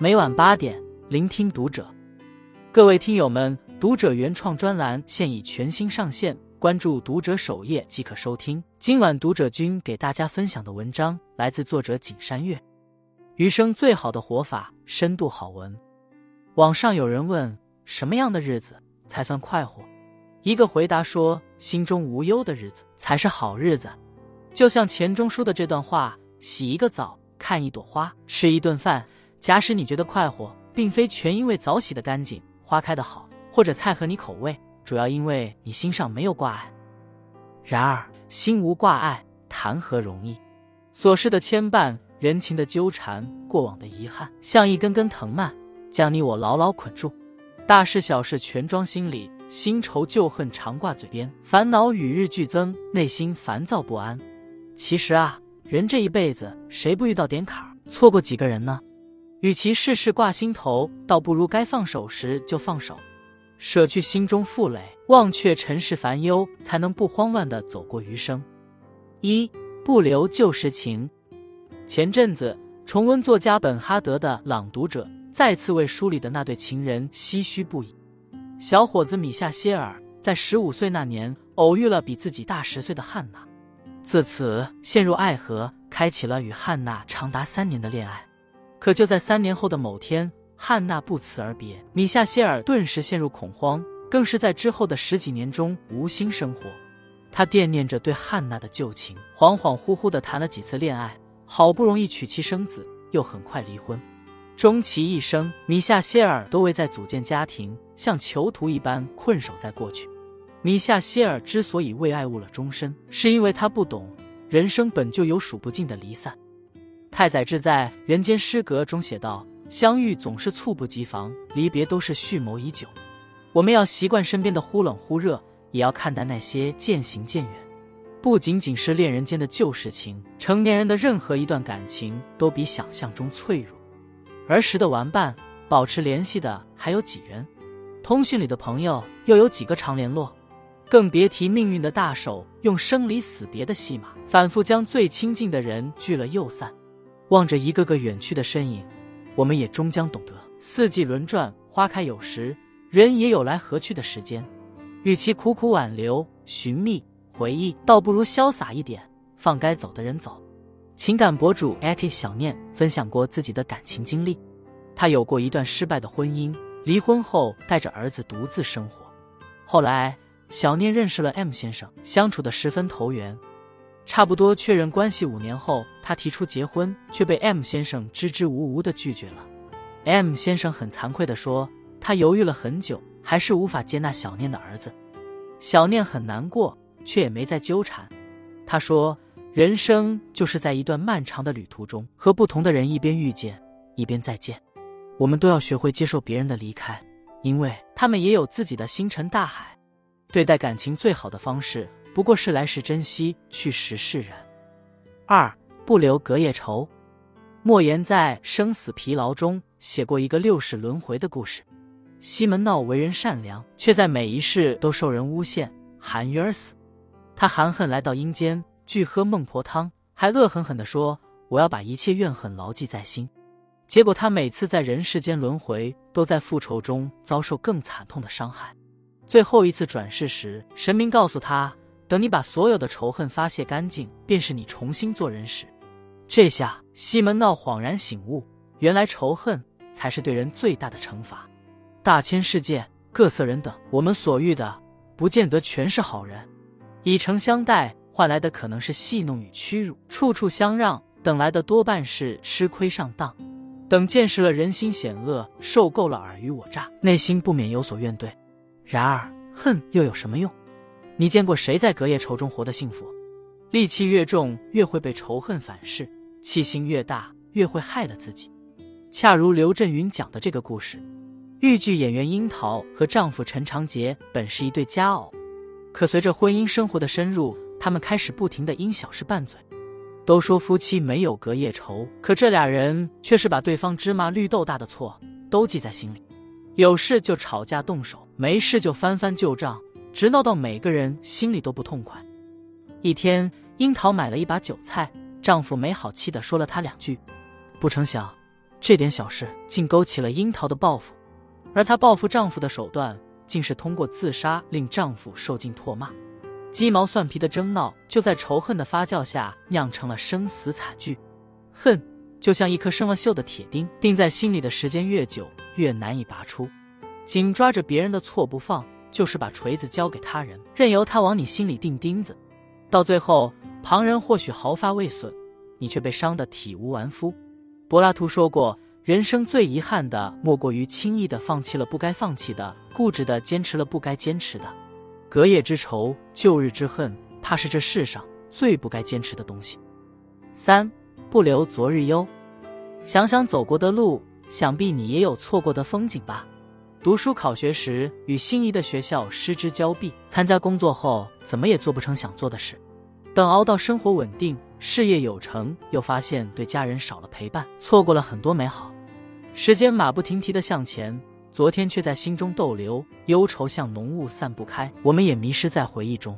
每晚八点，聆听读者。各位听友们，读者原创专栏现已全新上线，关注读者首页即可收听。今晚读者君给大家分享的文章来自作者景山月。余生最好的活法，深度好文。网上有人问，什么样的日子才算快活？一个回答说，心中无忧的日子才是好日子。就像钱钟书的这段话：洗一个澡，看一朵花，吃一顿饭。假使你觉得快活，并非全因为澡洗的干净、花开的好，或者菜合你口味，主要因为你心上没有挂碍。然而，心无挂碍，谈何容易？琐事的牵绊，人情的纠缠，过往的遗憾，像一根根藤蔓，将你我牢牢捆住。大事小事全装心里，新仇旧恨常挂嘴边，烦恼与日俱增，内心烦躁不安。其实啊，人这一辈子，谁不遇到点坎儿，错过几个人呢？与其事事挂心头，倒不如该放手时就放手，舍去心中负累，忘却尘世烦忧，才能不慌乱的走过余生。一不留旧时情。前阵子重温作家本哈德的《朗读者》，再次为书里的那对情人唏嘘不已。小伙子米夏歇尔在十五岁那年偶遇了比自己大十岁的汉娜，自此陷入爱河，开启了与汉娜长达三年的恋爱。可就在三年后的某天，汉娜不辞而别，米夏歇尔顿时陷入恐慌，更是在之后的十几年中无心生活。他惦念着对汉娜的旧情，恍恍惚惚的谈了几次恋爱，好不容易娶妻生子，又很快离婚。终其一生，米夏歇尔都未再组建家庭，像囚徒一般困守在过去。米夏歇尔之所以为爱误了终身，是因为他不懂人生本就有数不尽的离散。太宰治在《人间失格》中写道：“相遇总是猝不及防，离别都是蓄谋已久。我们要习惯身边的忽冷忽热，也要看待那些渐行渐远。不仅仅是恋人间的旧事情，成年人的任何一段感情都比想象中脆弱。儿时的玩伴，保持联系的还有几人？通讯里的朋友又有几个常联络？更别提命运的大手，用生离死别的戏码，反复将最亲近的人聚了又散。”望着一个个远去的身影，我们也终将懂得：四季轮转，花开有时，人也有来和去的时间。与其苦苦挽留、寻觅、回忆，倒不如潇洒一点，放该走的人走。情感博主艾特小念分享过自己的感情经历，他有过一段失败的婚姻，离婚后带着儿子独自生活。后来，小念认识了 M 先生，相处的十分投缘。差不多确认关系五年后，他提出结婚，却被 M 先生支支吾吾的拒绝了。M 先生很惭愧的说，他犹豫了很久，还是无法接纳小念的儿子。小念很难过，却也没再纠缠。他说，人生就是在一段漫长的旅途中，和不同的人一边遇见，一边再见。我们都要学会接受别人的离开，因为他们也有自己的星辰大海。对待感情最好的方式。不过是来时珍惜，去时释然。二不留隔夜仇。莫言在《生死疲劳》中写过一个六世轮回的故事。西门闹为人善良，却在每一世都受人诬陷，含冤而死。他含恨来到阴间，拒喝孟婆汤，还恶狠狠地说：“我要把一切怨恨牢记在心。”结果他每次在人世间轮回，都在复仇中遭受更惨痛的伤害。最后一次转世时，神明告诉他。等你把所有的仇恨发泄干净，便是你重新做人时。这下西门闹恍然醒悟，原来仇恨才是对人最大的惩罚。大千世界，各色人等，我们所遇的不见得全是好人。以诚相待，换来的可能是戏弄与屈辱；处处相让，等来的多半是吃亏上当。等见识了人心险恶，受够了尔虞我诈，内心不免有所怨怼。然而，恨又有什么用？你见过谁在隔夜仇中活得幸福？戾气越重，越会被仇恨反噬；气性越大，越会害了自己。恰如刘震云讲的这个故事，豫剧演员樱桃和丈夫陈长杰本是一对佳偶，可随着婚姻生活的深入，他们开始不停的因小事拌嘴。都说夫妻没有隔夜仇，可这俩人却是把对方芝麻绿豆大的错都记在心里，有事就吵架动手，没事就翻翻旧账。直闹到每个人心里都不痛快。一天，樱桃买了一把韭菜，丈夫没好气的说了她两句，不成想，这点小事竟勾起了樱桃的报复，而她报复丈夫的手段，竟是通过自杀令丈夫受尽唾骂。鸡毛蒜皮的争闹，就在仇恨的发酵下酿成了生死惨剧。恨就像一颗生了锈的铁钉，钉在心里的时间越久，越难以拔出。紧抓着别人的错不放，就是把锤子交给他人，任由他往你心里钉钉子。到最后，旁人或许毫发未损，你却被伤得体无完肤。柏拉图说过，人生最遗憾的，莫过于轻易的放弃了不该放弃的，固执的坚持了不该坚持的。隔夜之仇，旧日之恨，怕是这世上最不该坚持的东西。三不留昨日忧，想想走过的路，想必你也有错过的风景吧。读书考学时，与心仪的学校失之交臂；参加工作后，怎么也做不成想做的事。等熬到生活稳定，事业有成，又发现对家人少了陪伴，错过了很多美好。时间马不停蹄的向前。昨天却在心中逗留，忧愁像浓雾散不开，我们也迷失在回忆中。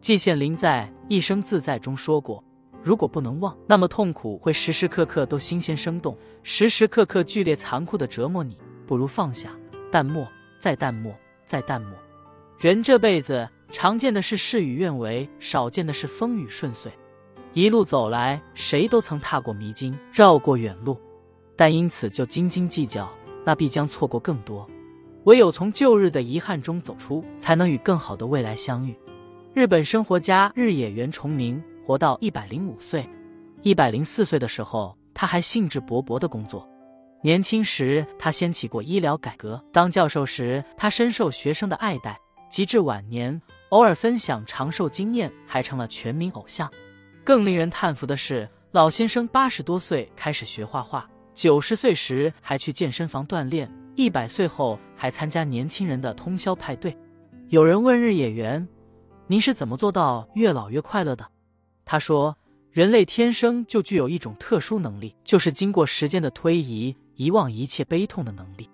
季羡林在《一生自在》中说过：“如果不能忘，那么痛苦会时时刻刻都新鲜生动，时时刻刻剧烈残酷的折磨你。不如放下，淡漠，再淡漠，再淡漠。人这辈子常见的是事与愿违，少见的是风雨顺遂。一路走来，谁都曾踏过迷津，绕过远路，但因此就斤斤计较。”那必将错过更多，唯有从旧日的遗憾中走出，才能与更好的未来相遇。日本生活家日野原重明活到一百零五岁，一百零四岁的时候，他还兴致勃勃的工作。年轻时，他掀起过医疗改革；当教授时，他深受学生的爱戴；及至晚年，偶尔分享长寿经验，还成了全民偶像。更令人叹服的是，老先生八十多岁开始学画画。九十岁时还去健身房锻炼，一百岁后还参加年轻人的通宵派对。有人问日野原：“您是怎么做到越老越快乐的？”他说：“人类天生就具有一种特殊能力，就是经过时间的推移，遗忘一切悲痛的能力。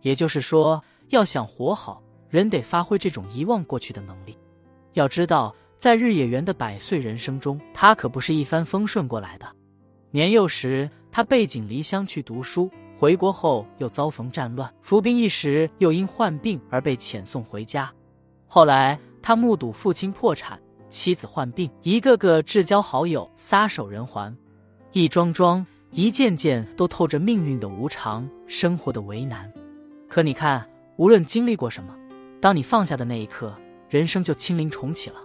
也就是说，要想活好，人得发挥这种遗忘过去的能力。要知道，在日野原的百岁人生中，他可不是一帆风顺过来的。年幼时，他背井离乡去读书，回国后又遭逢战乱，服兵役时又因患病而被遣送回家。后来他目睹父亲破产，妻子患病，一个个至交好友撒手人寰，一桩桩、一件件都透着命运的无常，生活的为难。可你看，无论经历过什么，当你放下的那一刻，人生就清零重启了。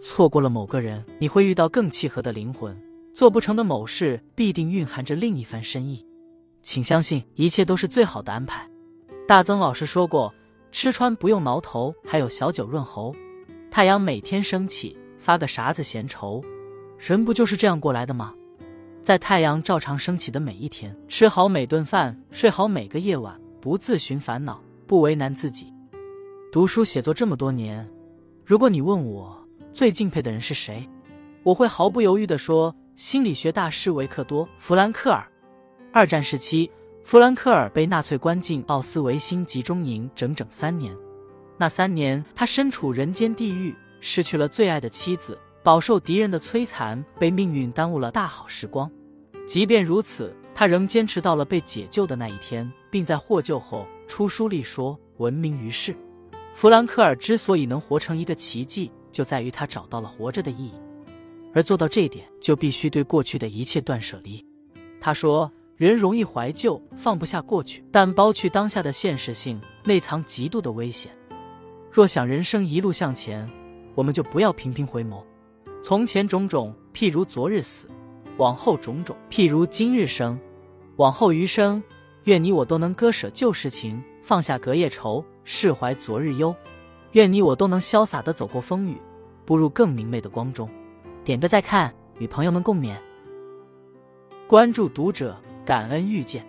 错过了某个人，你会遇到更契合的灵魂。做不成的某事，必定蕴含着另一番深意。请相信，一切都是最好的安排。大曾老师说过：“吃穿不用挠头，还有小酒润喉。”太阳每天升起，发个啥子闲愁？人不就是这样过来的吗？在太阳照常升起的每一天，吃好每顿饭，睡好每个夜晚，不自寻烦恼，不为难自己。读书写作这么多年，如果你问我最敬佩的人是谁，我会毫不犹豫地说。心理学大师维克多·弗兰克尔。二战时期，弗兰克尔被纳粹关进奥斯维辛集中营整整三年。那三年，他身处人间地狱，失去了最爱的妻子，饱受敌人的摧残，被命运耽误了大好时光。即便如此，他仍坚持到了被解救的那一天，并在获救后出书立说，闻名于世。弗兰克尔之所以能活成一个奇迹，就在于他找到了活着的意义。而做到这一点，就必须对过去的一切断舍离。他说：“人容易怀旧，放不下过去，但剥去当下的现实性，内藏极度的危险。若想人生一路向前，我们就不要频频回眸。从前种种，譬如昨日死；往后种种，譬如今日生。往后余生，愿你我都能割舍旧时情，放下隔夜愁，释怀昨日忧。愿你我都能潇洒的走过风雨，步入更明媚的光中。”点个再看，与朋友们共勉。关注读者，感恩遇见。